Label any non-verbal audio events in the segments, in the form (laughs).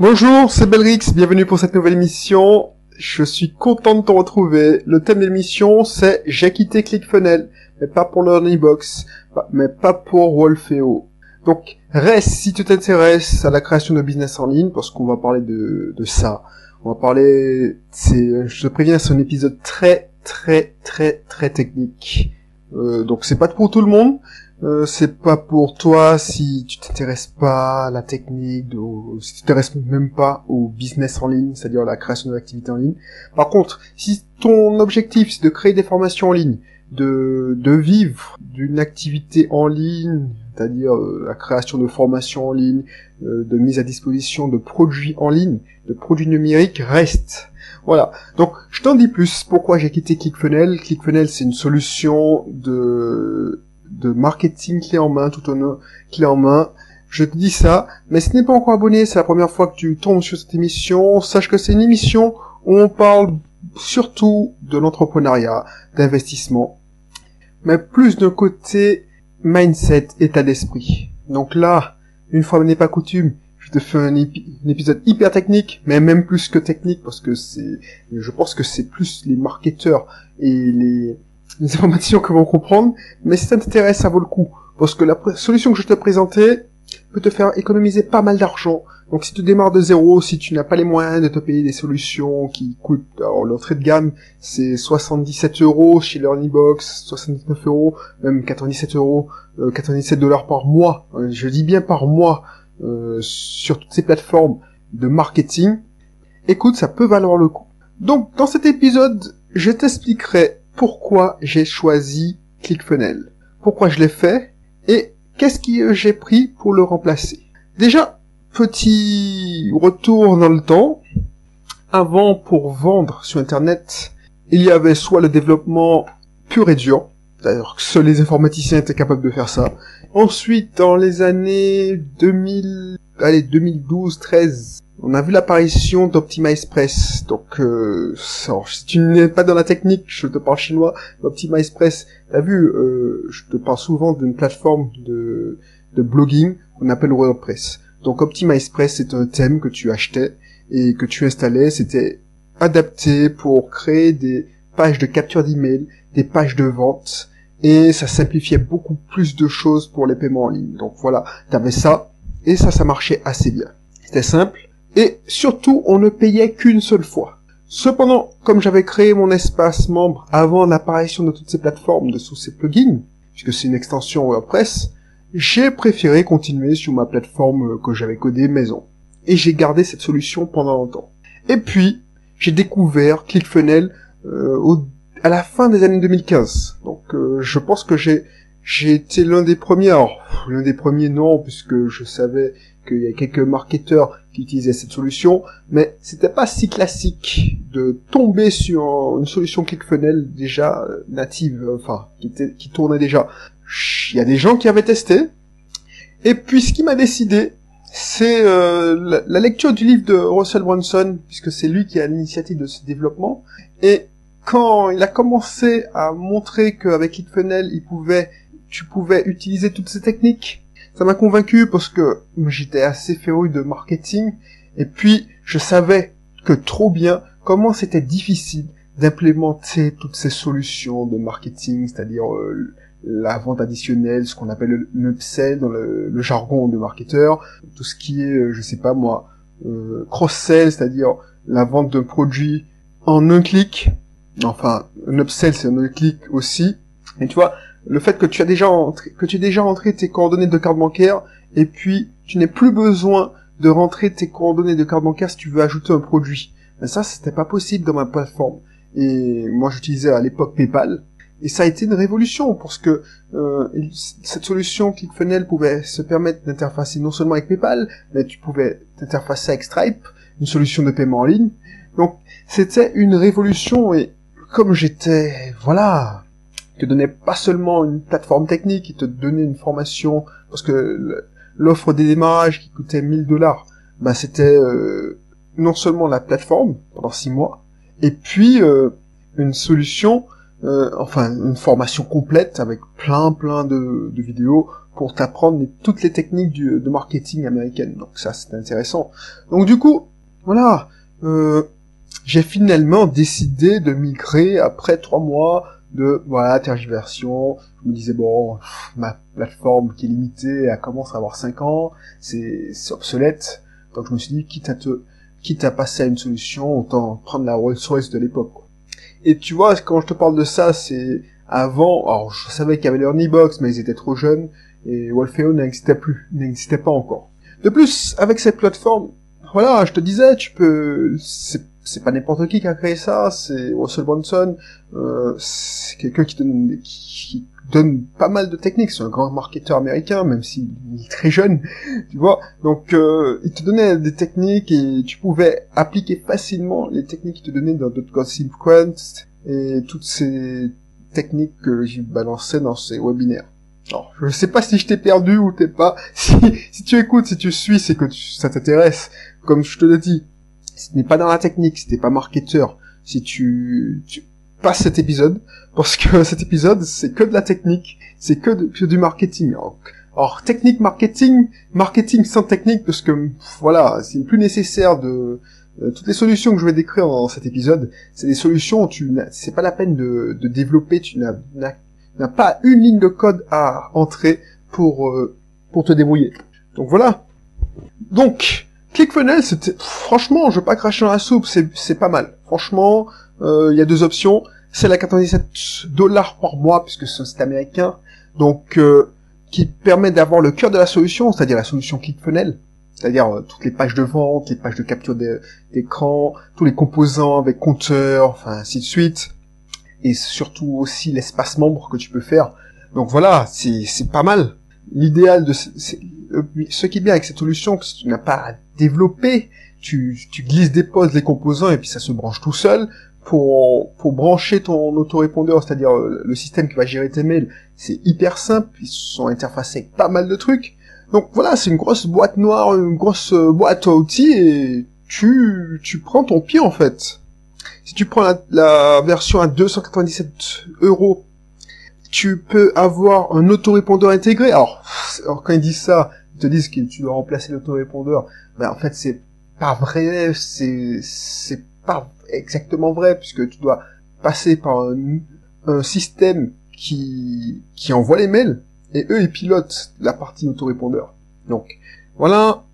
Bonjour, c'est Belrix, bienvenue pour cette nouvelle émission. Je suis content de te retrouver. Le thème de l'émission, c'est J'ai quitté ClickFunnels, mais pas pour Learning-Box, mais pas pour Wolfeo. Donc, reste si tu t'intéresses à la création de business en ligne, parce qu'on va parler de, de ça. On va parler, c'est, je te préviens, c'est un épisode très, très, très, très technique. Euh, donc c'est pas pour tout le monde, euh, c'est pas pour toi si tu t'intéresses pas à la technique, ou si tu t'intéresses même pas au business en ligne, c'est-à-dire la création d'activités en ligne. Par contre, si ton objectif c'est de créer des formations en ligne, de, de vivre d'une activité en ligne, c'est-à-dire euh, la création de formations en ligne, euh, de mise à disposition de produits en ligne, de produits numériques, reste. Voilà. Donc, je t'en dis plus. Pourquoi j'ai quitté ClickFunnels? ClickFunnels, c'est une solution de de marketing clé en main, tout en clé en main. Je te dis ça, mais si tu n'es pas encore abonné, c'est la première fois que tu tombes sur cette émission, sache que c'est une émission où on parle surtout de l'entrepreneuriat, d'investissement, mais plus d'un côté mindset, état d'esprit. Donc là, une fois n'est pas coutume, je te fais un, épisode hyper technique, mais même plus que technique, parce que c'est, je pense que c'est plus les marketeurs et les, les informations que vont comprendre, mais si ça t'intéresse, ça vaut le coup. Parce que la solution que je te présentais peut te faire économiser pas mal d'argent. Donc si tu démarres de zéro, si tu n'as pas les moyens de te payer des solutions qui coûtent, alors l'entrée de gamme c'est 77 euros chez Learnybox, 79 euros, même 97 euros, 97 euh, dollars par mois, euh, je dis bien par mois, euh, sur toutes ces plateformes de marketing, écoute, ça peut valoir le coup. Donc dans cet épisode, je t'expliquerai pourquoi j'ai choisi ClickFunnels, pourquoi je l'ai fait? Et qu'est-ce que j'ai pris pour le remplacer? Déjà, petit retour dans le temps. Avant, pour vendre sur Internet, il y avait soit le développement pur et dur, d'ailleurs seuls les informaticiens étaient capables de faire ça. Ensuite, dans les années 2000, allez, 2012, 13, on a vu l'apparition d'Optimize Press. Donc, euh, si tu n'es pas dans la technique, je te parle chinois. Optimize Press, t'as vu, euh, je te parle souvent d'une plateforme de, de blogging qu'on appelle WordPress. Donc, Optimize Press, c'est un thème que tu achetais et que tu installais. C'était adapté pour créer des pages de capture d'email, des pages de vente, et ça simplifiait beaucoup plus de choses pour les paiements en ligne. Donc voilà, t'avais ça, et ça, ça marchait assez bien. C'était simple, et surtout, on ne payait qu'une seule fois. Cependant, comme j'avais créé mon espace membre avant l'apparition de toutes ces plateformes, de tous ces plugins, puisque c'est une extension WordPress, j'ai préféré continuer sur ma plateforme que j'avais codée maison. Et j'ai gardé cette solution pendant longtemps. Et puis, j'ai découvert ClickFunnels euh, à la fin des années 2015. Donc, euh, je pense que j'ai j'ai été l'un des premiers. Alors, l'un des premiers non, puisque je savais qu'il y a quelques marketeurs qui utilisaient cette solution, mais c'était pas si classique de tomber sur une solution ClickFunnels déjà euh, native, enfin qui, était, qui tournait déjà. Il y a des gens qui avaient testé, et puis ce qui m'a décidé, c'est euh, la, lecture du livre de Russell Brunson, puisque c'est lui qui a l'initiative de ce développement, et quand il a commencé à montrer qu'avec ClickFunnels, il pouvait, tu pouvais utiliser toutes ces techniques, ça m'a convaincu parce que j'étais assez féru de marketing et puis je savais que trop bien comment c'était difficile d'implémenter toutes ces solutions de marketing, c'est-à-dire euh, la vente additionnelle, ce qu'on appelle le upsell dans le, jargon de marketeur, tout ce qui est, euh, je sais pas moi, euh, cross-sell, c'est-à-dire la vente d'un produit en un clic. Enfin, un upsell c'est un clic aussi. Et tu vois, le fait que tu as déjà que tu aies déjà entré tes coordonnées de carte bancaire et puis tu n'aies plus besoin de rentrer tes coordonnées de carte bancaire si tu veux ajouter un produit. Mais ça, c'était pas possible dans ma plateforme. Et moi, j'utilisais à l'époque PayPal. Et ça a été une révolution parce que euh, cette solution ClickFunnels pouvait se permettre d'interfacer non seulement avec PayPal, mais tu pouvais t'interfacer avec Stripe, une solution de paiement en ligne. Donc c'était une révolution et comme j'étais, voilà, te donnait pas seulement une plateforme technique, il te donnait une formation, parce que l'offre des démarrages qui coûtait 1000 dollars, bah c'était euh, non seulement la plateforme pendant 6 mois, et puis euh, une solution, euh, enfin une formation complète avec plein plein de, vidéos pour t'apprendre toutes les techniques de marketing américaine. Donc ça, c'est intéressant. Donc du coup, voilà, euh, j'ai finalement décidé de migrer après trois mois de voilà tergiversion. Je me disais bon, ma plateforme qui est limitée, elle commence à avoir 5 ans, c'est obsolète. Donc je me suis dit quitte à te quitte à passer à une solution, autant prendre la Rolls-Royce de l'époque. Et tu vois, quand je te parle de ça, c'est avant. Alors je savais qu'il y avait les Erniebox, mais ils étaient trop jeunes et Wolfeo n'existait plus, n'existait pas encore. De plus, avec cette plateforme, voilà, je te disais, tu peux, c'est pas n'importe qui qui a créé ça, c'est Russell Brunson, euh, c'est quelqu'un qui donne, qui, donne pas mal de techniques, c'est un grand marketeur américain, même s'il est très jeune, (laughs) tu vois, donc euh, il te donnait des techniques et tu pouvais appliquer facilement les techniques qu'il te donnait dans d'autres Quest et toutes ces techniques que j'ai balancées dans ces webinaires. Alors, je sais pas si je t'ai perdu ou t'es pas. (laughs) Si, si tu écoutes, si tu suis, c'est que ça t'intéresse. Comme je te l'ai dit, ce n'est pas dans la technique, si t'es pas marketeur, si tu, tu passes cet épisode, parce que (laughs) cet épisode, c'est que de la technique, c'est que, du marketing. Alors, technique, marketing, marketing sans technique, parce que, voilà, c'est plus nécessaire de, toutes les solutions que je vais décrire dans cet épisode, c'est des solutions tu c'est pas la peine de, de développer, tu n'as pas une ligne de code à entrer pour, euh, pour te débrouiller. Donc voilà. Donc, ClickFunnels, c'était, franchement, je veux pas cracher dans la soupe, c'est, pas mal. Franchement, euh, il y a deux options. C'est la 97 dollars par mois, puisque c'est américain, donc euh, qui permet d'avoir le cœur de la solution, c'est-à-dire la solution ClickFunnels, c'est-à-dire euh, toutes les pages de vente, les pages de capture d'écran, tous les composants avec compteur, enfin ainsi de suite, et surtout aussi l'espace membre que tu peux faire. Donc voilà, c'est pas mal. L'idéal de ce qui est bien avec cette solution, que si tu n'as pas développer, tu, tu glisses, déposes les composants et puis ça se branche tout seul. Pour, pour brancher ton autorépondeur, c'est-à-dire euh, le système qui va gérer tes mails, c'est hyper simple, ils sont interfacés avec pas mal de trucs. Donc voilà, c'est une grosse boîte noire, une grosse euh, boîte à outils et tu, tu prends ton pied en fait. Si tu prends la, la version à 297 euros, tu peux avoir un autorépondeur intégré. Alors, alors quand ils disent ça, te disent que tu dois remplacer l'autorépondeur. Ben, en fait, c'est pas vrai, c'est, c'est pas exactement vrai, puisque tu dois passer par un, système qui, qui envoie les mails, et eux, ils pilotent la partie autorépondeur. Donc, voilà.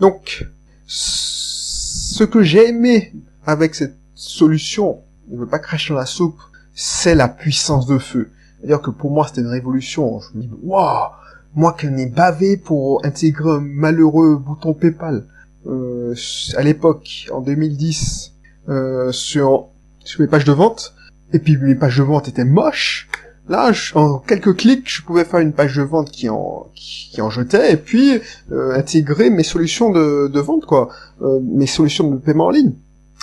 Donc, ce que j'ai aimé avec cette solution, je veux pas cracher dans la soupe, c'est la puissance de feu. C'est-à-dire que pour moi, c'était une révolution. Je me dis, waouh, moi qui ai bavé pour intégrer un malheureux bouton PayPal euh, à l'époque, en 2010, euh, sur, sur mes pages de vente, et puis mes pages de vente étaient moches, là, en quelques clics, je pouvais faire une page de vente qui en, qui, en jetait, et puis euh, intégrer mes solutions de, de vente, quoi, euh, mes solutions de paiement en ligne.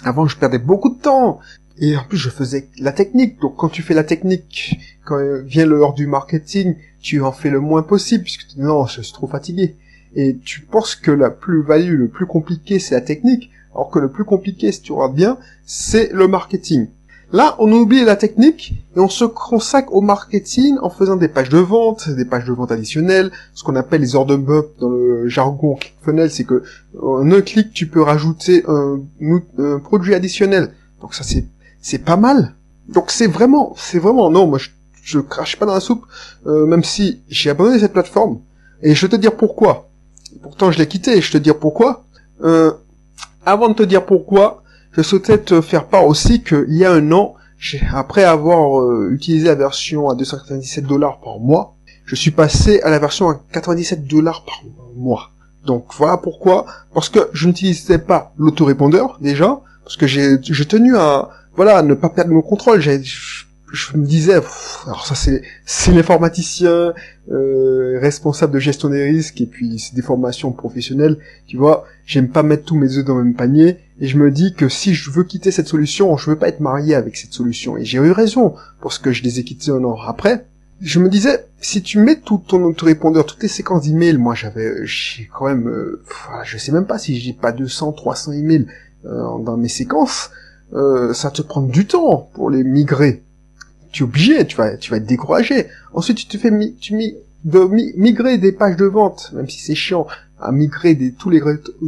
Avant, je perdais beaucoup de temps, et en plus, je faisais la technique. Donc, quand tu fais la technique, quand vient l'heure du marketing, tu en fais le moins possible, puisque tu dis non, je suis trop fatigué. Et tu penses que la plus-value, le plus compliqué, c'est la technique, alors que le plus compliqué, si tu regardes bien, c'est le marketing. Là, on oublie la technique et on se consacre au marketing en faisant des pages de vente, des pages de vente additionnelles, ce qu'on appelle les order bump dans le jargon funnel, c'est que en un clic, tu peux rajouter un, un produit additionnel. Donc ça, c'est c'est pas mal. Donc c'est vraiment, c'est vraiment, non, moi je, je crache pas dans la soupe, euh, même si j'ai abandonné cette plateforme. Et je vais te dire pourquoi. Pourtant je l'ai quitté, et je vais te dire pourquoi. Euh, avant de te dire pourquoi, je souhaitais te faire part aussi qu'il y a un an, après avoir euh, utilisé la version à 297 dollars par mois, je suis passé à la version à 97 dollars par mois. Donc voilà pourquoi. Parce que je n'utilisais pas l'autorépondeur déjà, parce que j'ai tenu à, voilà, ne pas perdre mon contrôle. J'ai, je, me disais, alors ça c'est c'est l'informaticien euh, responsable de gestion des risques et puis c'est des formations professionnelles, tu vois. J'aime pas mettre tous mes œufs dans le même panier et je me dis que si je veux quitter cette solution, je veux pas être marié avec cette solution. Et j'ai eu raison parce que je les ai quittés un an après. Je me disais, si tu mets tout ton autorépondeur, toutes les séquences d'emails, moi j'avais, j'ai quand même, euh, je sais même pas si j'ai pas 200, 300 emails euh, dans mes séquences. Euh, ça te prend du temps pour les migrer. Tu es obligé, tu vas, tu vas être découragé. Ensuite, tu te fais, tu de migrer des pages de vente, même si c'est chiant, à migrer des, tous les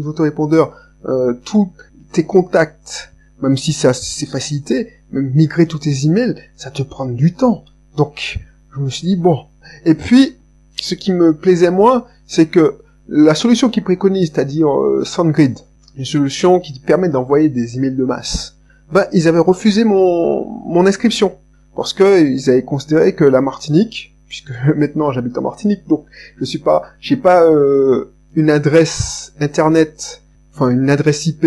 autorépondeurs, euh, tous tes contacts, même si c'est facilité, migrer tous tes emails, ça te prend du temps. Donc, je me suis dit, bon. Et puis, ce qui me plaisait moins, c'est que la solution qu'ils préconisent, c'est-à-dire euh, SoundGrid, une solution qui permet d'envoyer des emails de masse, ben, ils avaient refusé mon, mon inscription. Parce que ils avaient considéré que la Martinique, puisque (laughs) maintenant j'habite en Martinique, donc je suis pas, j'ai pas euh, une adresse internet, enfin une adresse IP.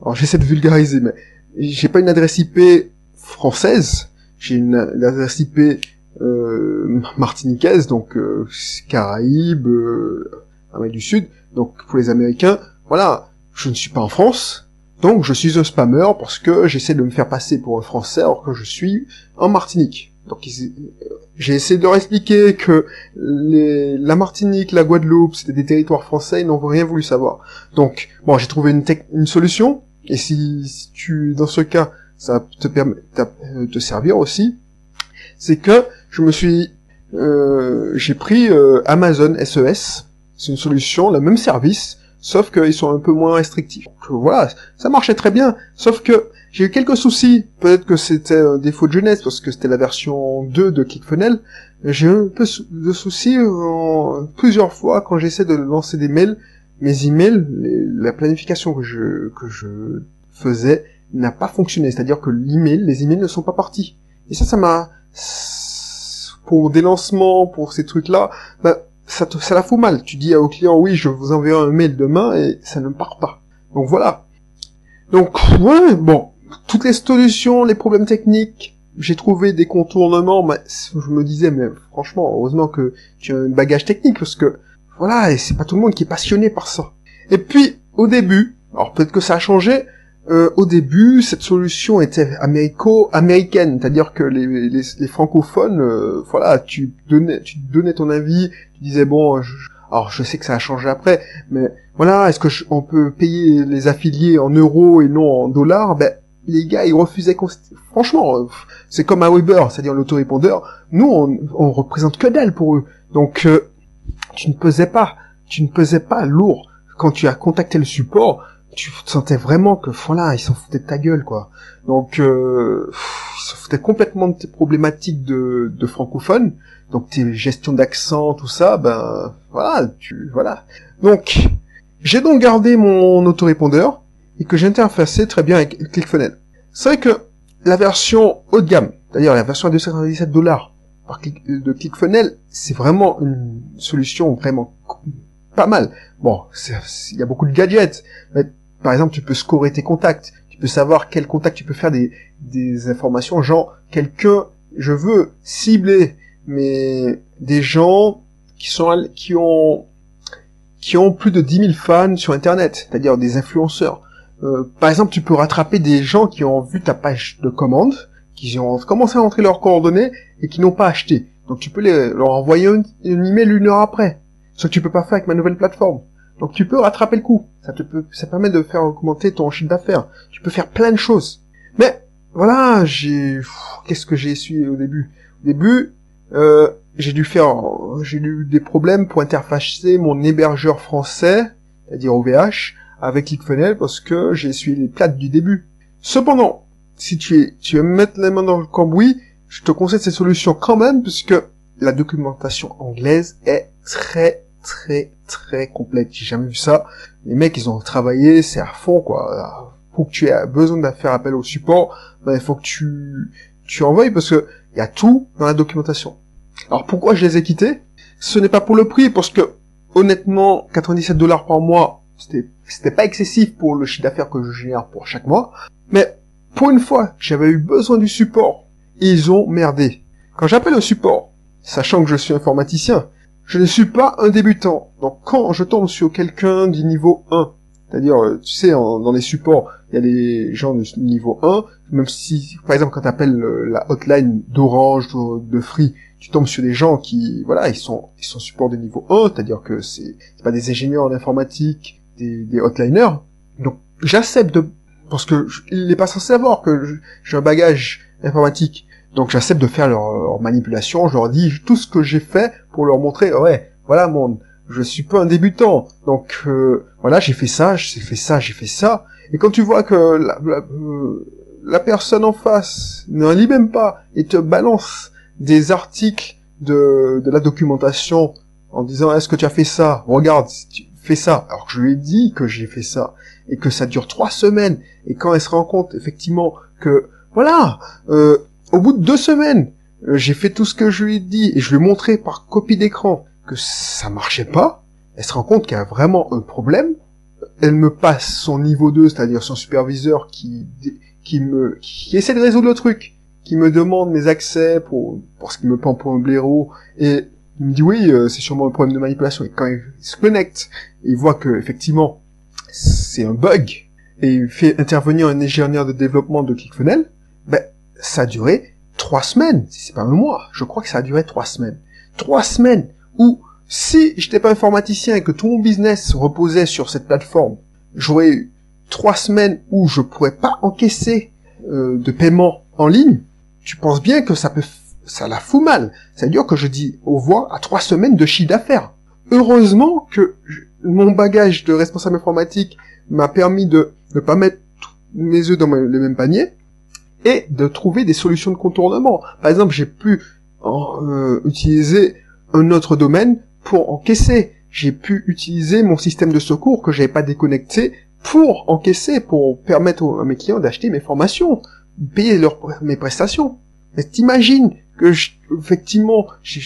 Alors j'essaie de vulgariser, mais j'ai pas une adresse IP française, j'ai une, adresse IP euh, martiniquaise, donc euh, Caraïbes, euh, Amérique du Sud, donc pour les Américains, voilà, je ne suis pas en France, donc je suis un spammer parce que j'essaie de me faire passer pour un Français alors que je suis en Martinique. Donc j'ai essayé de leur expliquer que la Martinique, la Guadeloupe, c'était des territoires français, ils n'ont rien voulu savoir. Donc bon, j'ai trouvé une, solution, et si, tu, dans ce cas, ça te permet de te servir aussi, c'est que je me suis, euh, j'ai pris euh, Amazon SES, c'est une solution, le même service, sauf qu'ils sont un peu moins restrictifs. voilà, ça marchait très bien, sauf que j'ai eu quelques soucis, peut-être que c'était un défaut de jeunesse, parce que c'était la version 2 de ClickFunnels, j'ai eu un peu de soucis en, plusieurs fois quand j'essaie de lancer des mails, mes emails, la planification que je, que je faisais n'a pas fonctionné, c'est-à-dire que l'email, les emails ne sont pas partis. Et ça, ça m'a, pour des lancements, pour ces trucs-là, bah, ça, te, ça la fout mal. Tu dis au client, oui, je vous enverrai un mail demain, et ça ne part pas. Donc voilà. Donc, ouais, bon, toutes les solutions, les problèmes techniques, j'ai trouvé des contournements, mais je me disais, mais franchement, heureusement que tu as un bagage technique, parce que, voilà, et c'est pas tout le monde qui est passionné par ça. Et puis, au début, alors peut-être que ça a changé, euh, au début, cette solution était américo-américaine, c'est-à-dire que les, les, les francophones, euh, voilà, tu donnais, tu donnais ton avis, tu disais bon, alors je sais que ça a changé après, mais voilà, est-ce que on peut payer les affiliés en euros et non en dollars? Ben les gars, ils refusaient. Franchement, c'est comme un Weber, c'est-à-dire l'autorépondeur. Nous, on, on représente que dalle pour eux. Donc, euh, tu ne pesais pas, tu ne pesais pas lourd quand tu as contacté le support tu sentais vraiment que voilà, ils s'en foutaient de ta gueule quoi. Donc euh, ils s'en foutaient complètement de tes problématiques de, de francophone, donc tes gestions d'accent, tout ça, ben voilà, tu voilà. Donc j'ai donc gardé mon autorépondeur et que j'ai interfacé très bien avec ClickFunnels. C'est vrai que la version haut de gamme, c'est-à-dire la version à 297 dollars de ClickFunnels, c'est vraiment une solution vraiment pas mal. Bon, il y a beaucoup de gadgets, mais par exemple, tu peux scorer tes contacts. Tu peux savoir quel contact tu peux faire des, des informations, genre quelqu'un, je veux cibler mais des gens qui sont qui ont qui ont plus de 10 000 fans sur Internet, c'est-à-dire des influenceurs. Euh, par exemple, tu peux rattraper des gens qui ont vu ta page de commande, qui ont commencé à entrer leurs coordonnées et qui n'ont pas acheté. Donc tu peux leur envoyer un, un email une heure après. Ce que tu peux pas faire avec ma nouvelle plateforme. Donc tu peux rattraper le coup. Ça te peut, ça permet de faire augmenter ton chiffre d'affaires. Tu peux faire plein de choses. Mais voilà, j'ai, qu'est-ce que j'ai essuyé au début? Au début, euh, j'ai dû faire, j'ai eu des problèmes pour interfacer mon hébergeur français, c'est-à-dire OVH, avec ClickFunnels parce que j'ai essuyé les plates du début. Cependant, si tu es, tu veux mettre les mains dans le cambouis, je te conseille cette solution quand même puisque la documentation anglaise est très très très complète. J'ai jamais vu ça. Les mecs, ils ont travaillé, c'est à fond, quoi. Pour que tu aies besoin de faire appel au support, ben, il faut que tu, tu envoies parce que il y a tout dans la documentation. Alors pourquoi je les ai quittés? Ce n'est pas pour le prix, parce que, honnêtement, 97 dollars par mois, c'était, c'était pas excessif pour le chiffre d'affaires que je génère pour chaque mois. Mais, pour une fois, j'avais eu besoin du support. Ils ont merdé. Quand j'appelle au support, sachant que je suis informaticien, je ne suis pas un débutant. Donc quand je tombe sur quelqu'un du niveau 1, c'est-à-dire, euh, tu sais, dans les supports, il y a des gens du niveau 1, même si, par exemple, quand tu appelles euh, la hotline d'Orange, de Free, tu tombes sur des gens qui, voilà, ils sont, ils sont support de niveau 1, c'est-à-dire que c'est, pas des ingénieurs en informatique, des, des hotliners. Donc, j'accepte de, parce que il n'est pas censé savoir que j'ai un bagage informatique. Donc j'accepte de faire leur, manipulation, je leur dis tout ce que j'ai fait pour leur montrer, ouais, voilà, mon, je suis pas un débutant, donc euh, voilà, j'ai fait ça, j'ai fait ça, j'ai fait ça. Et quand tu vois que la, la, euh, personne en face n'en lit même pas et te balance des articles de, de la documentation en disant est-ce que tu as fait ça? Regarde, tu fais ça. Alors que je lui ai dit que j'ai fait ça et que ça dure trois semaines. Et quand elle se rend compte effectivement que voilà, euh, au bout de deux semaines, j'ai fait tout ce que je lui ai dit et je lui ai montré par copie d'écran que ça marchait pas. Elle se rend compte qu'il y a vraiment un problème. Elle me passe son niveau 2, c'est-à-dire son superviseur qui qui me qui essaie de résoudre le truc, qui me demande mes accès pour pour ce qui me prend pour un blaireau et il me dit oui, euh, c'est sûrement un problème de manipulation. Et quand il se connecte, il voit que effectivement c'est un bug et il fait intervenir un ingénieur de développement de ClickFunnels, ben ça a duré trois semaines. Si c'est pas un mois, je crois que ça a duré trois semaines. Trois semaines où si j'étais pas informaticien et que tout mon business reposait sur cette plateforme, j'aurais eu trois semaines où je pourrais pas encaisser euh, de paiement en ligne. Tu penses bien que ça peut ça la fout mal. C'est-à-dire que je dis au revoir à trois semaines de chiffre d'affaires. Heureusement que mon bagage de responsable informatique m'a permis de ne pas mettre mes œufs dans le même panier et de trouver des solutions de contournement. Par exemple, j'ai pu euh, utiliser un autre domaine pour encaisser. J'ai pu utiliser mon système de secours que j'avais pas déconnecté pour encaisser, pour permettre à mes clients d'acheter mes formations, payer leurs, mes prestations. Mais t'imagines que effectivement, je,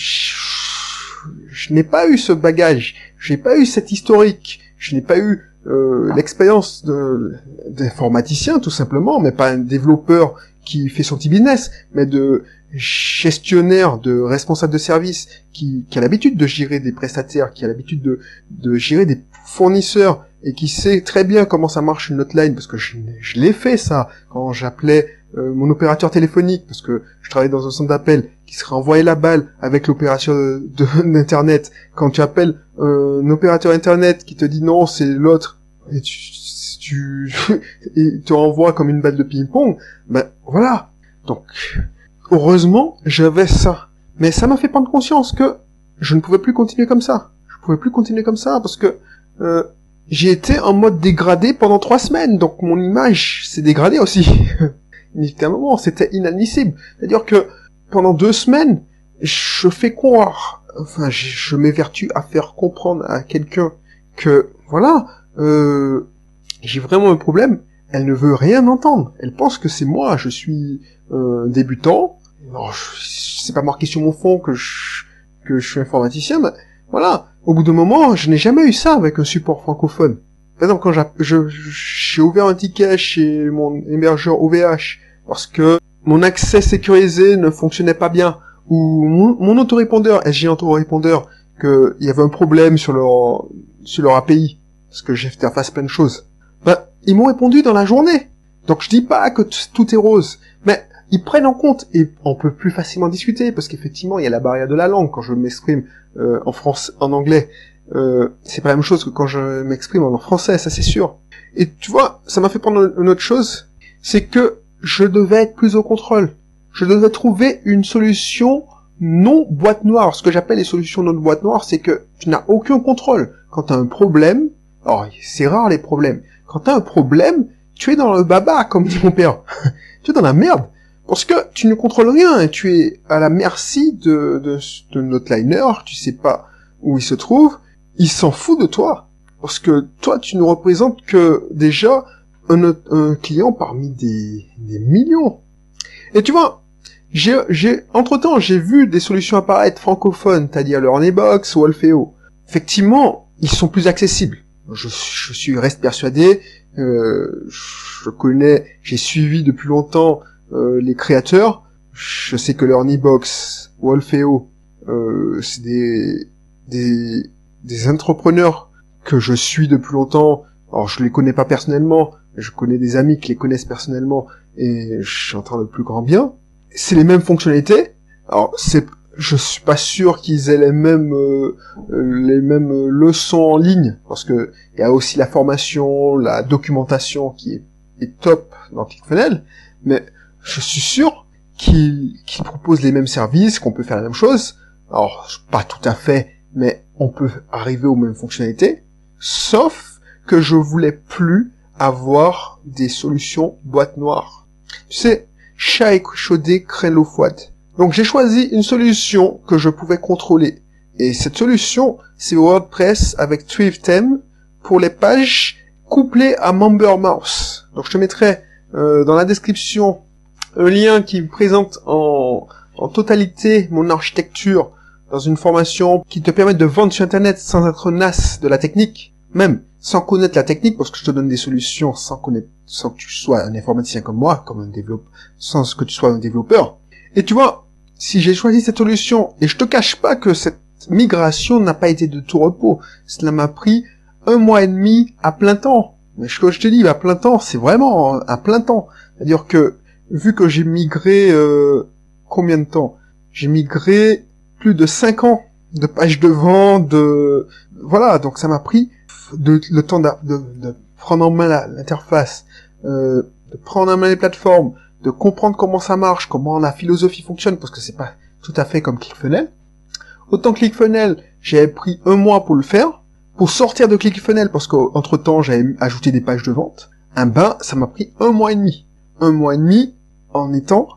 je, n'ai pas eu ce bagage, je n'ai pas eu cet historique, je n'ai pas eu euh, l'expérience d'informaticien tout simplement, mais pas un développeur qui fait son petit business, mais de gestionnaire, de responsable de service qui, qui a l'habitude de gérer des prestataires, qui a l'habitude de, gérer des fournisseurs et qui sait très bien comment ça marche une hotline parce que je l'ai fait ça quand j'appelais euh, mon opérateur téléphonique, parce que je travaille dans un centre d'appel, qui serait envoyé la balle avec l'opération (laughs) d'internet. Quand tu appelles un opérateur internet qui te dit non, c'est l'autre, et tu, tu (laughs) et te renvoie comme une balle de ping-pong, ben voilà. Donc, heureusement, j'avais ça. Mais ça m'a fait prendre conscience que je ne pouvais plus continuer comme ça. Je pouvais plus continuer comme ça parce que euh, j'ai été en mode dégradé pendant trois semaines, donc mon image s'est dégradée aussi. (laughs) un moment, c'était inadmissible. C'est-à-dire que pendant deux semaines, je fais croire, enfin, je, m'évertue à faire comprendre à quelqu'un que, voilà, euh, j'ai vraiment un problème. Elle ne veut rien entendre. Elle pense que c'est moi, je suis euh, débutant. Alors, c'est pas marqué sur mon fond que je, que je suis informaticien, mais voilà. Au bout d'un moment, je n'ai jamais eu ça avec un support francophone. Par exemple, quand j'ai ouvert un ticket chez mon hébergeur OVH parce que mon accès sécurisé ne fonctionnait pas bien, ou mon, mon autorépondeur, SG autorépondeur, qu'il y avait un problème sur leur, sur leur API, parce que j'ai face plein de choses. Bah, ils m'ont répondu dans la journée. Donc je dis pas que tout est rose, mais ils prennent en compte et on peut plus facilement discuter parce qu'effectivement il y a la barrière de la langue quand je m'exprime euh, en France, en anglais. Euh, c'est pas la même chose que quand je m'exprime en français, ça c'est sûr. Et tu vois, ça m'a fait prendre une autre chose, c'est que je devais être plus au contrôle. Je devais trouver une solution non boîte noire. Ce que j'appelle les solutions non boîte noire, c'est que tu n'as aucun contrôle. Quand tu un problème, alors c'est rare les problèmes. Quand tu un problème, tu es dans le baba, comme dit mon père. (laughs) tu es dans la merde. Parce que tu ne contrôles rien tu es à la merci de, de, de notre liner, tu sais pas où il se trouve, il s'en fout de toi. Parce que toi, tu ne représentes que déjà un, un client parmi des, des millions. Et tu vois, j'ai, j'ai, entre temps, j'ai vu des solutions apparaître francophones, c'est-à-dire le Honeybox ou Alfeo. Effectivement, ils sont plus accessibles. Je, je suis reste persuadé, euh, je connais, j'ai suivi depuis longtemps euh, les créateurs. Je sais que le Honeybox ou Alfeo, euh, c'est des, des, des entrepreneurs que je suis depuis longtemps. Alors je les connais pas personnellement, je connais des amis qui les connaissent personnellement et je suis en train de plus grand bien. C'est les mêmes fonctionnalités. Alors c'est, je suis pas sûr qu'ils aient les mêmes euh, les mêmes leçons en ligne parce que il y a aussi la formation, la documentation qui est, top dans ClickFunnels, mais je suis sûr qu'ils qu'ils proposent les mêmes services, qu'on peut faire la même chose. Alors, pas tout à fait, mais on peut arriver aux mêmes fonctionnalités, sauf que je voulais plus avoir des solutions boîte noire. Tu sais, chat échaudé craint l'eau froide. Donc j'ai choisi une solution que je pouvais contrôler. Et cette solution, c'est WordPress avec ThriveThem pour les pages couplées à MemberMouse. Donc je te mettrai euh, dans la description un lien qui présente en, en totalité mon architecture dans une formation qui te permet de vendre sur Internet sans être nas de la technique, même sans connaître la technique, parce que je te donne des solutions sans connaître, sans que tu sois un informaticien comme moi, comme un développeur, sans que tu sois un développeur. Et tu vois, si j'ai choisi cette solution, et je te cache pas que cette migration n'a pas été de tout repos, cela m'a pris un mois et demi à plein temps. Mais ce que je te dis, à plein temps, c'est vraiment à plein temps. C'est-à-dire que, vu que j'ai migré, euh, combien de temps? J'ai migré plus de 5 ans de pages de vente, de... Voilà, donc ça m'a pris de, le temps de, de, prendre en main l'interface, euh, de prendre en main les plateformes, de comprendre comment ça marche, comment la philosophie fonctionne, parce que c'est pas tout à fait comme ClickFunnels. Autant ClickFunnels, j'ai pris un mois pour le faire, pour sortir de ClickFunnels, parce qu'entre temps j'avais ajouté des pages de vente. Un bain, ça m'a pris un mois et demi. Un mois et demi en étant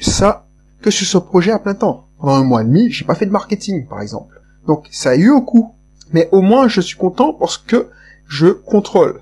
ça que sur ce projet à plein temps. Pendant un mois et demi, j'ai pas fait de marketing, par exemple. Donc ça a eu un coût. Mais au moins je suis content parce que je contrôle.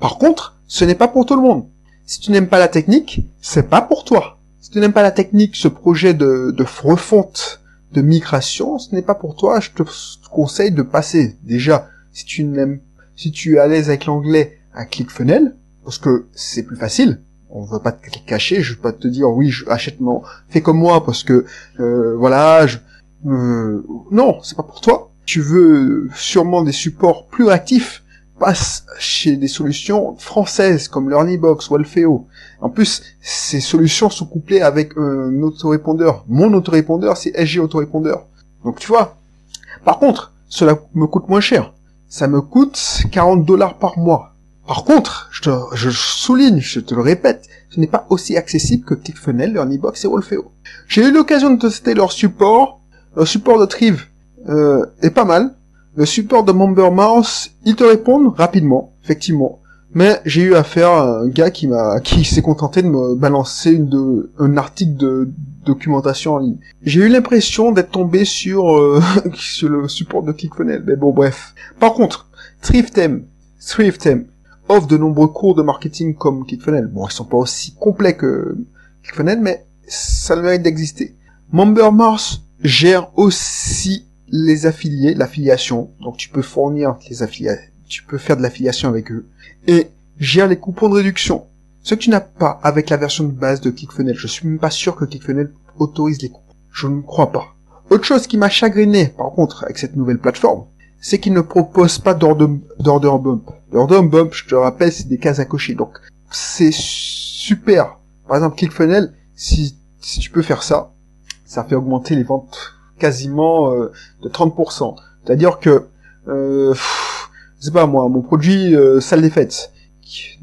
Par contre, ce n'est pas pour tout le monde. Si tu n'aimes pas la technique, c'est pas pour toi. Si tu n'aimes pas la technique, ce projet de, de refonte, de migration, ce n'est pas pour toi. Je te conseille de passer déjà, si tu n'aimes, si tu es à l'aise avec l'anglais, à ClickFunnels, parce que c'est plus facile. On veut pas te cacher, je veux pas te dire oui, je, achète mon, fais comme moi parce que euh, voilà, je, euh, non, c'est pas pour toi. Tu veux sûrement des supports plus actifs, passe chez des solutions françaises comme LearnyBox ou Alfeo. En plus, ces solutions sont couplées avec un autorépondeur. Mon autorépondeur, c'est SG Autorépondeur. Donc tu vois. Par contre, cela me coûte moins cher. Ça me coûte 40 dollars par mois. Par contre, je, souligne, je te le répète, ce n'est pas aussi accessible que ClickFunnels, LearnyBox et Wolfeo. J'ai eu l'occasion de tester leur support. Le support de Trive euh, est pas mal. Le support de Mouse, ils te répondent rapidement, effectivement. Mais j'ai eu affaire à un gars qui m'a, qui (laughs) s'est contenté de me balancer une de, un article de documentation en ligne. J'ai eu l'impression d'être tombé sur, euh, (laughs) sur le support de ClickFunnels. Mais bon, bref. Par contre, ThriveThem, ThriveThem offre de nombreux cours de marketing comme ClickFunnels. Bon, ils sont pas aussi complets que ClickFunnels, mais ça le mérite d'exister. Mars gère aussi les affiliés, l'affiliation. Donc tu peux fournir les affiliés, tu peux faire de l'affiliation avec eux. Et gère les coupons de réduction. Ce que tu n'as pas avec la version de base de ClickFunnels. Je suis même pas sûr que ClickFunnels autorise les coupons. Je ne crois pas. Autre chose qui m'a chagriné, par contre, avec cette nouvelle plateforme, c'est qu'il ne propose pas d'order bump. L'order bump, je te rappelle, c'est des cases à cocher. Donc, c'est super. Par exemple, ClickFunnels, si, si tu peux faire ça, ça fait augmenter les ventes quasiment euh, de 30%. C'est-à-dire que, euh, je sais pas moi, mon produit euh, salle des fêtes,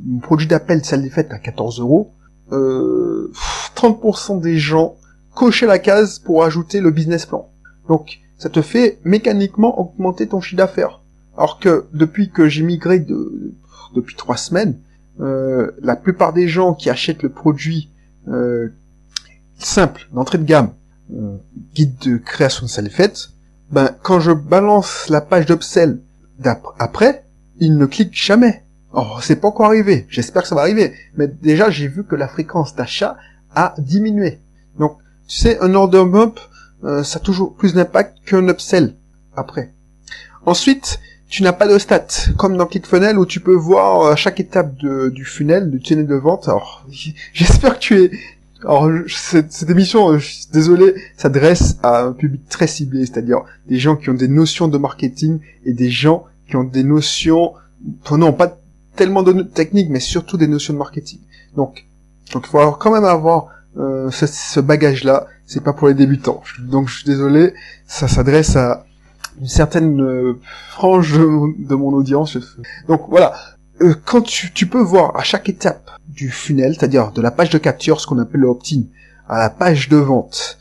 mon produit d'appel salle des fêtes à 14 euros, 30% des gens cochaient la case pour ajouter le business plan. Donc, ça te fait mécaniquement augmenter ton chiffre d'affaires. Alors que depuis que j'ai migré de, depuis trois semaines, euh, la plupart des gens qui achètent le produit euh, simple d'entrée de gamme euh, guide de création de salle fête, ben quand je balance la page d'upsell après, il ne clique jamais. Oh, c'est pas encore arrivé. J'espère que ça va arriver. Mais déjà, j'ai vu que la fréquence d'achat a diminué. Donc, tu sais, un order bump, euh, ça a toujours plus d'impact qu'un upsell après. Ensuite, tu n'as pas de stats, comme dans ClickFunnels où tu peux voir à chaque étape du funnel, du tunnel de vente. Alors, (laughs) j'espère que tu es, alors, cette, émission, euh, je suis désolé, s'adresse à un public très ciblé, c'est-à-dire des gens qui ont des notions de marketing et des gens qui ont des notions, non, pas tellement de techniques, mais surtout des notions de marketing. Donc, donc il faut quand même avoir euh, ce, bagage-là. C'est pas pour les débutants. Donc, je suis désolé, ça s'adresse à une certaine euh, frange de, mon audience. Donc voilà, euh, quand tu, tu peux voir à chaque étape du funnel, c'est-à-dire de la page de capture, ce qu'on appelle le opt-in, à la page de vente,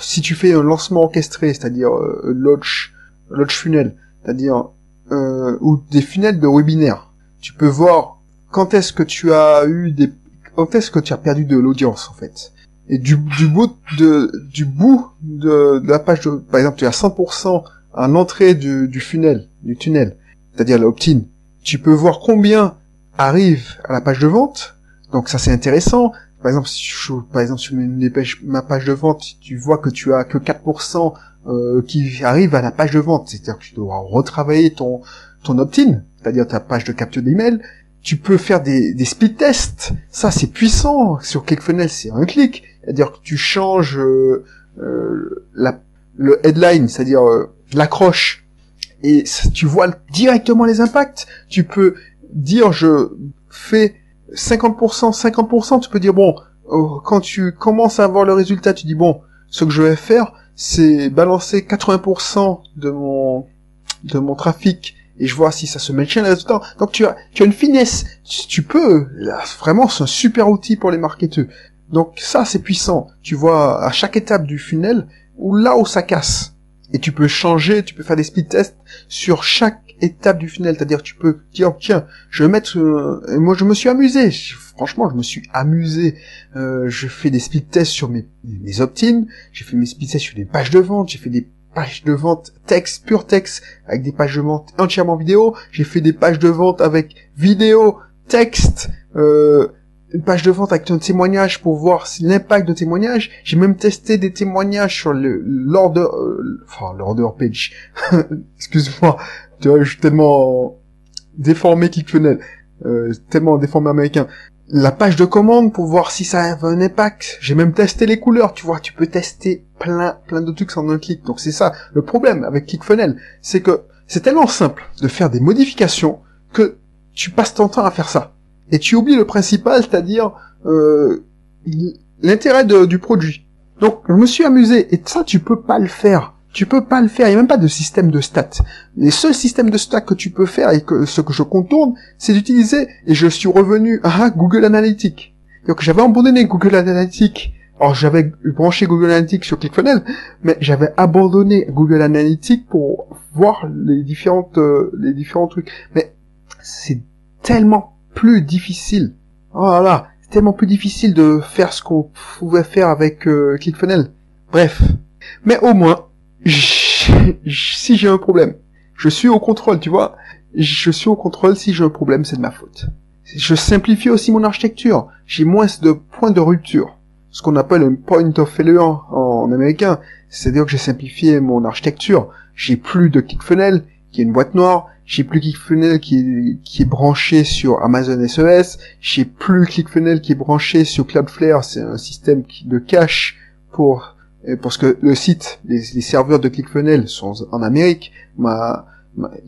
si tu fais un lancement orchestré, c'est-à-dire euh, launch, launch funnel, c'est-à-dire euh, ou des funnels de webinaire, tu peux voir quand est-ce que tu as eu des, quand est-ce que tu as perdu de l'audience en fait. Et du, du bout de, du bout de, de la page de, par exemple, tu as 100% à l'entrée du, du funnel, du tunnel, c'est-à-dire l'opt-in. Tu peux voir combien arrive à la page de vente. Donc ça c'est intéressant. Par exemple, si je, par exemple, sur ma page de vente, tu vois que tu as que 4% euh, qui arrive à la page de vente. C'est-à-dire que tu dois retravailler ton, ton opt-in, c'est-à-dire ta page de capture d'email. Tu peux faire des, des speed tests. Ça, c'est puissant. Sur ClickFunnels, c'est un clic. C'est-à-dire que tu changes euh, euh, la, le headline, c'est-à-dire euh, l'accroche, et tu vois directement les impacts. Tu peux dire je fais 50%, 50%, tu peux dire bon, euh, quand tu commences à voir le résultat, tu dis bon, ce que je vais faire, c'est balancer 80% de mon de mon trafic et je vois si ça se maintient le résultat. Donc tu as tu as une finesse, tu, peux vraiment c'est un super outil pour les marketeurs. Donc ça c'est puissant. Tu vois à chaque étape du funnel où là où ça casse et tu peux changer, tu peux faire des speed tests sur chaque étape du funnel, c'est-à-dire tu peux dire tiens, je vais mettre euh, moi je me suis amusé, franchement je me suis amusé, euh, je fais des speed tests sur mes, mes opt-in, j'ai fait mes speed tests sur des pages de vente, j'ai fait des pages de vente texte, pur texte, avec des pages de vente entièrement vidéo, j'ai fait des pages de vente avec vidéo, texte, euh, une page de vente avec un témoignage pour voir l'impact de témoignage. J'ai même testé des témoignages sur le l'order, euh, enfin l'order page. (laughs) Excuse-moi, tu vois, je suis tellement déformé ClickFunnels, euh, tellement déformé américain. La page de commande pour voir si ça a un impact. J'ai même testé les couleurs, tu vois, tu peux tester plein, plein de trucs en un clic. Donc c'est ça, le problème avec ClickFunnels, c'est que c'est tellement simple de faire des modifications que tu passes ton temps à faire ça. Et tu oublies le principal, c'est-à-dire euh, l'intérêt du produit. Donc je me suis amusé, et ça tu peux pas le faire tu peux pas le faire. Il n'y a même pas de système de stats. Les seuls systèmes de stats que tu peux faire et que ce que je contourne, c'est d'utiliser, et je suis revenu à Google Analytics. Donc j'avais abandonné Google Analytics. Alors j'avais branché Google Analytics sur ClickFunnels, mais j'avais abandonné Google Analytics pour voir les différentes, euh, les différents trucs. Mais c'est tellement plus difficile. Oh là là, c'est tellement plus difficile de faire ce qu'on pouvait faire avec euh. Bref. Mais au moins, (laughs) si j'ai un problème, je suis au contrôle, tu vois. Je suis au contrôle, si j'ai un problème, c'est de ma faute. Je simplifie aussi mon architecture. J'ai moins de points de rupture. Ce qu'on appelle un point of failure en américain. C'est-à-dire que j'ai simplifié mon architecture. J'ai plus de ClickFunnels, qui est une boîte noire. J'ai plus ClickFunnels qui est, qui est branché sur Amazon SES. J'ai plus ClickFunnels qui est branché sur Cloudflare. C'est un système de cache pour parce que le site, les, serveurs de ClickFunnels sont en Amérique, ma,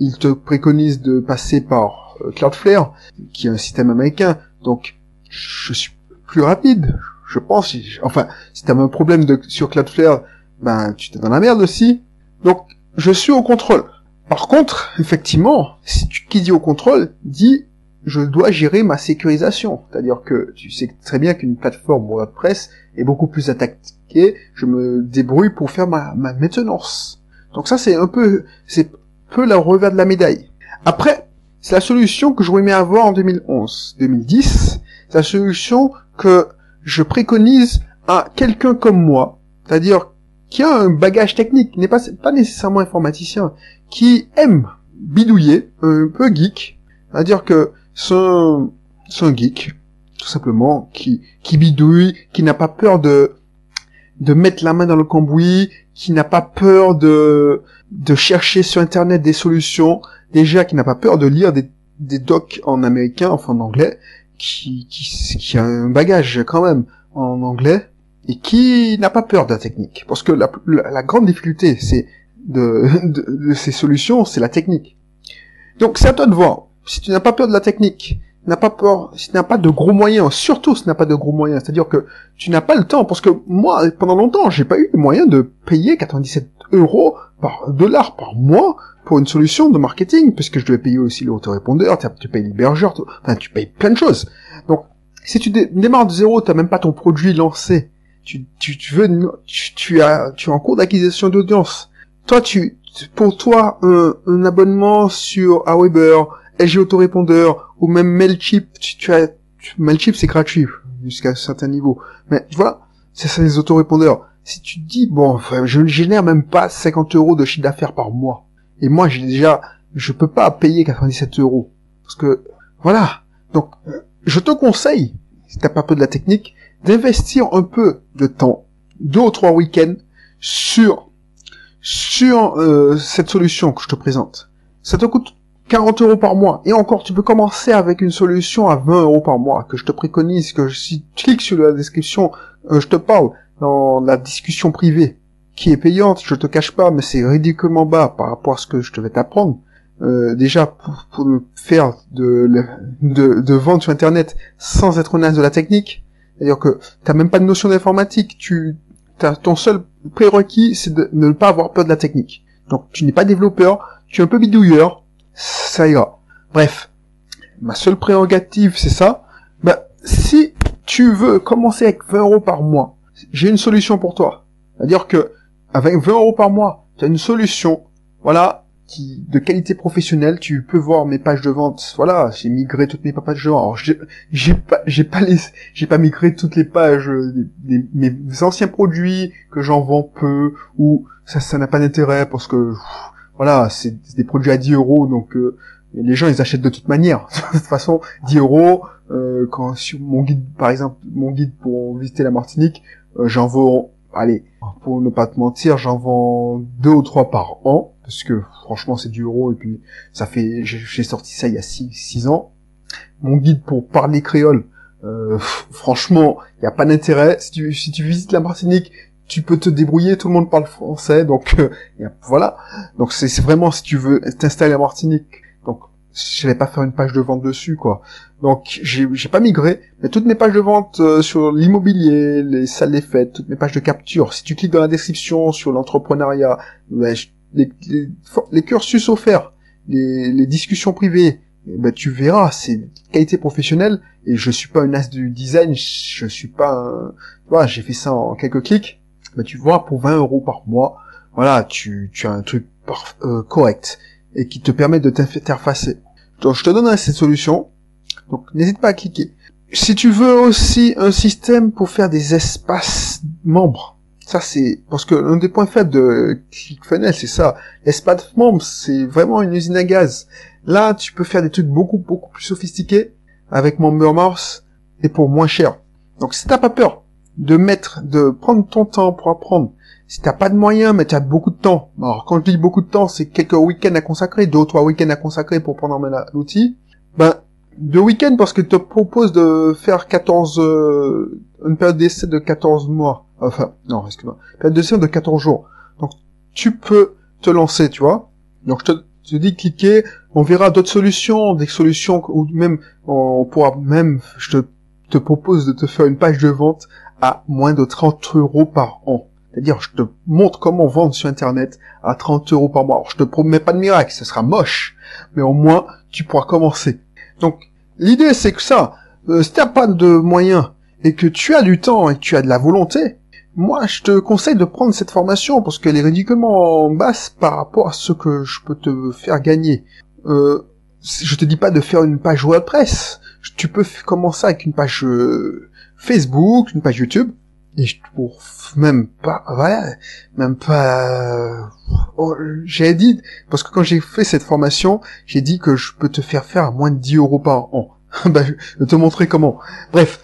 ils te préconisent de passer par euh, Cloudflare, qui est un système américain, donc je suis plus rapide, je pense. Enfin, si t'as un problème sur Cloudflare, ben tu t'es dans la merde aussi. Donc, je suis au contrôle. Par contre, effectivement, si tu, qui dit au contrôle, dit je dois gérer ma sécurisation. C'est-à-dire que tu sais très bien qu'une plateforme WordPress est beaucoup plus attaquée. Je me débrouille pour faire ma, maintenance. Donc ça, c'est un peu, c'est peu le revers de la médaille. Après, c'est la solution que j'aurais aimé avoir en 2011, 2010. C'est la solution que je préconise à quelqu'un comme moi, c'est-à-dire qui a un bagage technique, n'est pas, pas nécessairement informaticien, qui aime bidouiller, un peu geek, c'est-à-dire que c'est un, un geek, tout simplement, qui, qui bidouille, qui n'a pas peur de, de mettre la main dans le cambouis, qui n'a pas peur de, de chercher sur internet des solutions, déjà qui n'a pas peur de lire des, des docs en américain, enfin en anglais, qui, qui, qui a un bagage quand même en anglais, et qui n'a pas peur de la technique. Parce que la, la, grande difficulté, c'est de, (laughs) de, de, ces solutions, c'est la technique. Donc c'est à toi de voir si tu n'as pas peur de la technique, n'as pas peur, si tu n'as pas de gros moyens, surtout si tu n'as pas de gros moyens, c'est-à-dire que tu n'as pas le temps, parce que moi, pendant longtemps, j'ai pas eu les moyens de payer 97 euros par dollar par mois pour une solution de marketing, puisque je devais payer aussi l'autorépondeur, tu payes l'hébergeur, enfin, tu payes plein de choses. Donc, si tu démarres de zéro, t'as même pas ton produit lancé, tu, tu, tu veux, tu, tu as, tu es en cours d'acquisition d'audience. Toi, tu, pour toi, un, un abonnement sur Aweber, LG Autorépondeur ou même Mailchimp, tu, tu as, Mailchimp c'est gratuit jusqu'à un certain niveau. Mais voilà, c'est ça les autorépondeurs. Si tu te dis, bon, je ne génère même pas 50 euros de chiffre d'affaires par mois. Et moi, j'ai déjà, je peux pas payer 97 euros. Parce que, voilà. Donc, je te conseille, si t'as pas peu de la technique, d'investir un peu de temps, deux ou trois week-ends, sur, sur euh, cette solution que je te présente. Ça te coûte 40 euros par mois. Et encore, tu peux commencer avec une solution à 20 euros par mois, que je te préconise, que si tu cliques sur la description, euh, je te parle dans la discussion privée, qui est payante, je te cache pas, mais c'est ridiculement bas par rapport à ce que je te vais t'apprendre. Euh, déjà, pour, faire de, de, vente sur Internet sans être naze de la technique, c'est-à-dire que t'as même pas de notion d'informatique, tu, ton seul prérequis, c'est de ne pas avoir peur de la technique. Donc, tu n'es pas développeur, tu es un peu bidouilleur, ça ira. Bref, ma seule prérogative, c'est ça. Bah, si tu veux commencer avec 20 euros par mois, j'ai une solution pour toi. C'est-à-dire que, avec 20 euros par mois, tu as une solution, voilà, qui, de qualité professionnelle, tu peux voir mes pages de vente. Voilà, j'ai migré toutes mes pages de vente. Alors, j'ai pas, j'ai pas les, j'ai pas migré toutes les pages des, mes anciens produits que j'en vends peu ou ça, n'a pas d'intérêt parce que voilà, c'est des produits à 10 euros, donc euh, les gens ils achètent de toute manière. (laughs) de toute façon, 10 euros, euh, quand sur mon guide, par exemple, mon guide pour visiter la Martinique, euh, j'en vends, allez, pour ne pas te mentir, j'en vends deux ou trois par an, parce que franchement c'est 10 euros et puis ça fait, j'ai sorti ça il y a 6 ans. Mon guide pour parler créole, euh, franchement, il n'y a pas d'intérêt. Si tu, si tu visites la Martinique, tu peux te débrouiller, tout le monde parle français, donc euh, voilà. Donc c'est vraiment si tu veux t'installer à Martinique. Donc je vais pas faire une page de vente dessus, quoi. Donc j'ai pas migré, mais toutes mes pages de vente euh, sur l'immobilier, les salles des fêtes, toutes mes pages de capture. Si tu cliques dans la description sur l'entrepreneuriat, ben, les, les, cursus offerts, les, les discussions privées, ben, tu verras, c'est qualité professionnelle. Et je suis pas une as du design, je suis pas un... Voilà, j'ai fait ça en quelques clics bah, tu vois, pour 20 euros par mois, voilà, tu, tu as un truc euh, correct et qui te permet de t'interfacer. Donc, je te donne cette solution. Donc, n'hésite pas à cliquer. Si tu veux aussi un système pour faire des espaces membres, ça c'est parce que l'un des points faibles de ClickFunnels, c'est ça. L'espace membre, c'est vraiment une usine à gaz. Là, tu peux faire des trucs beaucoup beaucoup plus sophistiqués avec MemberMouse et pour moins cher. Donc, si t'as pas peur de mettre, de prendre ton temps pour apprendre. Si t'as pas de moyens, mais tu as beaucoup de temps. Alors, quand je dis beaucoup de temps, c'est quelques week-ends à consacrer, deux ou trois week-ends à consacrer pour prendre en main l'outil. Ben, deux week-ends parce que te propose de faire 14, euh, une période d'essai de 14 mois. Enfin, non, excuse-moi. Période d'essai de 14 jours. Donc, tu peux te lancer, tu vois. Donc, je te, te dis cliquer, on verra d'autres solutions, des solutions, ou même, on pourra même, je te, te propose de te faire une page de vente à moins de 30 euros par an. C'est-à-dire, je te montre comment vendre sur Internet à 30 euros par mois. Alors, je te promets pas de miracle, ce sera moche, mais au moins, tu pourras commencer. Donc, l'idée, c'est que ça, euh, si t'as pas de moyens et que tu as du temps et que tu as de la volonté, moi, je te conseille de prendre cette formation parce qu'elle est ridiculement basse par rapport à ce que je peux te faire gagner. Euh, je te dis pas de faire une page WordPress. Tu peux commencer avec une page euh, Facebook, une page YouTube, et pour même pas, voilà, même pas, oh, j'ai dit, parce que quand j'ai fait cette formation, j'ai dit que je peux te faire faire à moins de 10 euros par an. (laughs) bah, je vais te montrer comment. Bref,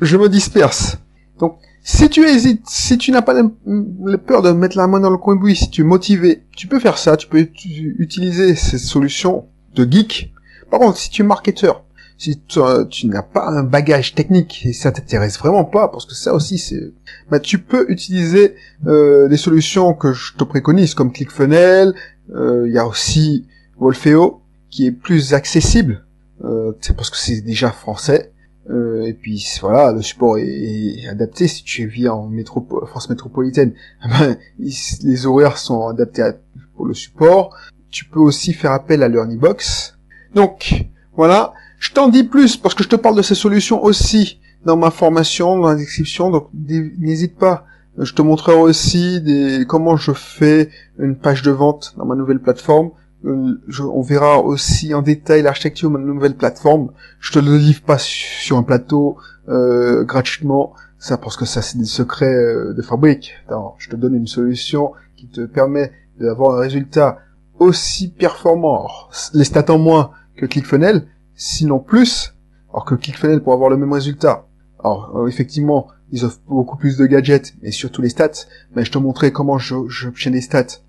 je me disperse. Donc, si tu hésites, si tu n'as pas la peur de mettre la main dans le cambouis, si tu es motivé, tu peux faire ça, tu peux utiliser cette solution de geek. Par contre, si tu es marketeur, si tu, n'as pas un bagage technique et ça t'intéresse vraiment pas, parce que ça aussi c'est, bah tu peux utiliser euh, des solutions que je te préconise comme ClickFunnels. Euh, il y a aussi Wolfeo qui est plus accessible, euh, parce que c'est déjà français. Euh, et puis voilà, le support est, adapté. Si tu vis en métropole, France métropolitaine, ben, les horaires sont adaptés pour le support. Tu peux aussi faire appel à LearnyBox. Donc voilà, je t'en dis plus parce que je te parle de ces solutions aussi dans ma formation, dans la description, donc n'hésite pas. Je te montrerai aussi des, comment je fais une page de vente dans ma nouvelle plateforme. Euh, on verra aussi en détail l'architecture de ma nouvelle plateforme. Je te le livre pas sur un plateau euh, gratuitement, ça parce que ça c'est des secrets euh, de fabrique. je te donne une solution qui te permet d'avoir un résultat aussi performant, les stats en moins que ClickFunnels, sinon plus, alors que ClickFunnels pour avoir le même résultat. Alors euh, effectivement, ils offrent beaucoup plus de gadgets, et surtout les stats, mais je te montrerai comment je les stats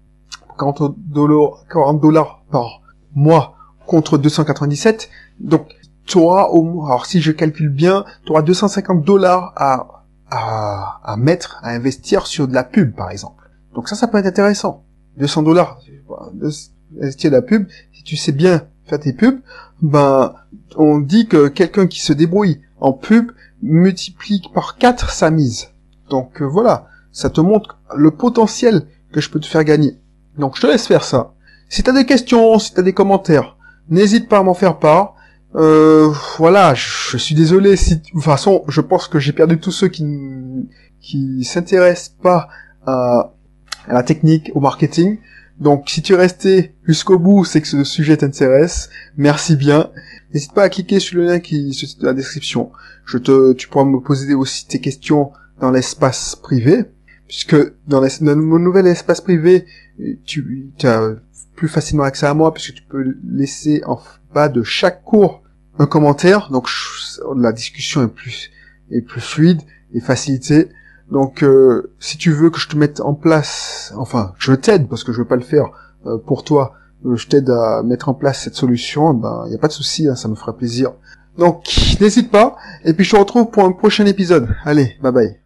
40 dollars, 40 dollars par mois contre 297. Donc, tu au alors si je calcule bien, tu auras 250 dollars à, à, à mettre, à investir sur de la pub, par exemple. Donc ça, ça peut être intéressant. 200 dollars, investir de la pub, si tu sais bien faire tes pubs, ben, on dit que quelqu'un qui se débrouille en pub multiplie par 4 sa mise. Donc euh, voilà, ça te montre le potentiel que je peux te faire gagner. Donc je te laisse faire ça. Si t'as des questions, si t'as des commentaires, n'hésite pas à m'en faire part. Euh, voilà, je, suis désolé si, de toute façon, je pense que j'ai perdu tous ceux qui qui s'intéressent pas à, à, la technique, au marketing. Donc, si tu es resté jusqu'au bout, c'est que ce sujet t'intéresse. Merci bien. N'hésite pas à cliquer sur le lien qui se trouve dans la description. Je te, tu pourras me poser aussi tes questions dans l'espace privé puisque dans, mon nouvel espace privé, tu, as plus facilement accès à moi, puisque tu peux laisser en bas de chaque cours un commentaire, donc la discussion est plus est plus fluide et facilitée. Donc, euh, si tu veux que je te mette en place, enfin, je t'aide parce que je veux pas le faire euh, pour toi, euh, je t'aide à mettre en place cette solution, ben, y a pas de souci, hein, ça me fera plaisir. Donc, n'hésite pas, et puis je te retrouve pour un prochain épisode. Allez, bye bye.